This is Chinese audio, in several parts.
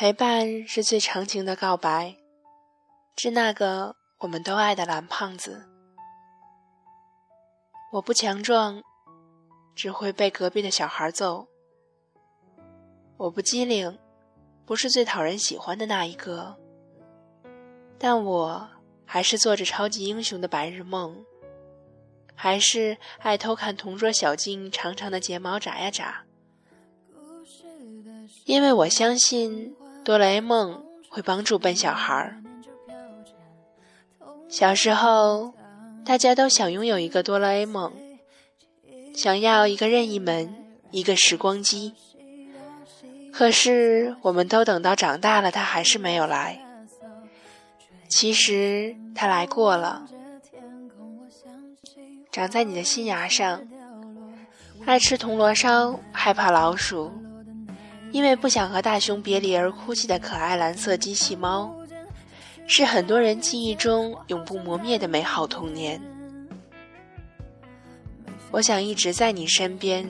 陪伴是最长情的告白，致那个我们都爱的蓝胖子。我不强壮，只会被隔壁的小孩揍。我不机灵，不是最讨人喜欢的那一个。但我还是做着超级英雄的白日梦，还是爱偷看同桌小静长长的睫毛眨呀眨。因为我相信哆啦 A 梦会帮助笨小孩儿。小时候，大家都想拥有一个哆啦 A 梦，想要一个任意门，一个时光机。可是，我们都等到长大了，他还是没有来。其实，他来过了，长在你的新牙上，爱吃铜锣烧，害怕老鼠。因为不想和大熊别离而哭泣的可爱蓝色机器猫，是很多人记忆中永不磨灭的美好童年。我想一直在你身边，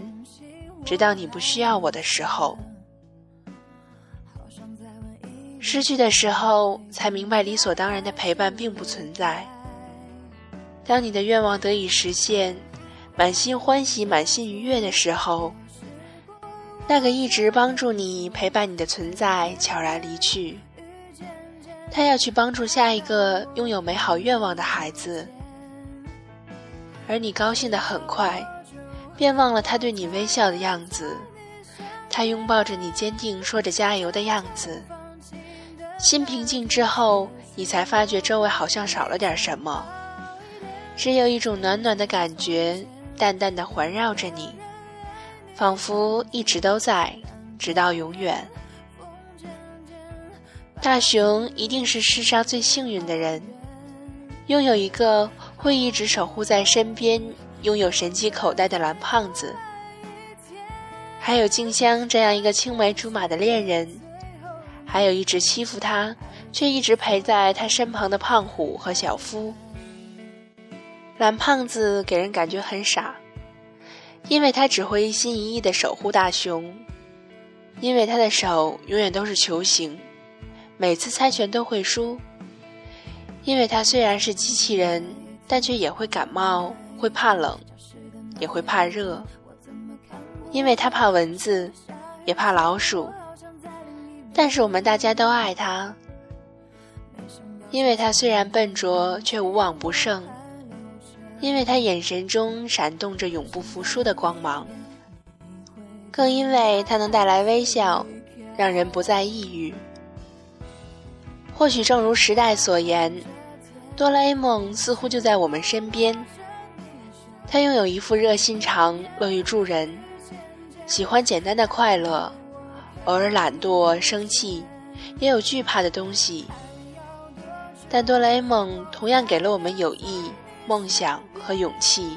直到你不需要我的时候。失去的时候，才明白理所当然的陪伴并不存在。当你的愿望得以实现，满心欢喜、满心愉悦的时候。那个一直帮助你、陪伴你的存在悄然离去，他要去帮助下一个拥有美好愿望的孩子，而你高兴的很快，便忘了他对你微笑的样子，他拥抱着你坚定说着加油的样子。心平静之后，你才发觉周围好像少了点什么，只有一种暖暖的感觉，淡淡的环绕着你。仿佛一直都在，直到永远。大熊一定是世上最幸运的人，拥有一个会一直守护在身边、拥有神奇口袋的蓝胖子，还有静香这样一个青梅竹马的恋人，还有一直欺负他却一直陪在他身旁的胖虎和小夫。蓝胖子给人感觉很傻。因为他只会一心一意的守护大熊，因为他的手永远都是球形，每次猜拳都会输。因为他虽然是机器人，但却也会感冒，会怕冷，也会怕热。因为他怕蚊子，也怕老鼠，但是我们大家都爱他。因为他虽然笨拙，却无往不胜。因为他眼神中闪动着永不服输的光芒，更因为他能带来微笑，让人不再抑郁。或许正如时代所言，哆啦 A 梦似乎就在我们身边。他拥有一副热心肠、乐于助人、喜欢简单的快乐，偶尔懒惰、生气，也有惧怕的东西。但哆啦 A 梦同样给了我们友谊。梦想和勇气，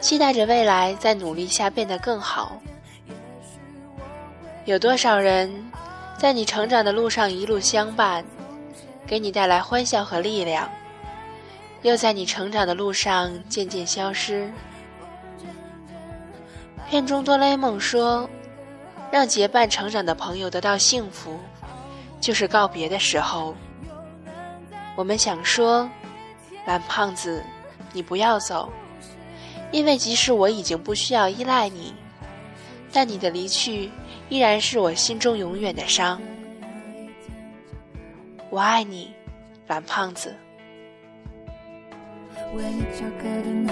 期待着未来在努力下变得更好。有多少人在你成长的路上一路相伴，给你带来欢笑和力量，又在你成长的路上渐渐消失？片中哆啦 A 梦说：“让结伴成长的朋友得到幸福，就是告别的时候。”我们想说。蓝胖子，你不要走，因为即使我已经不需要依赖你，但你的离去依然是我心中永远的伤。我爱你，蓝胖子。为你翘课的那。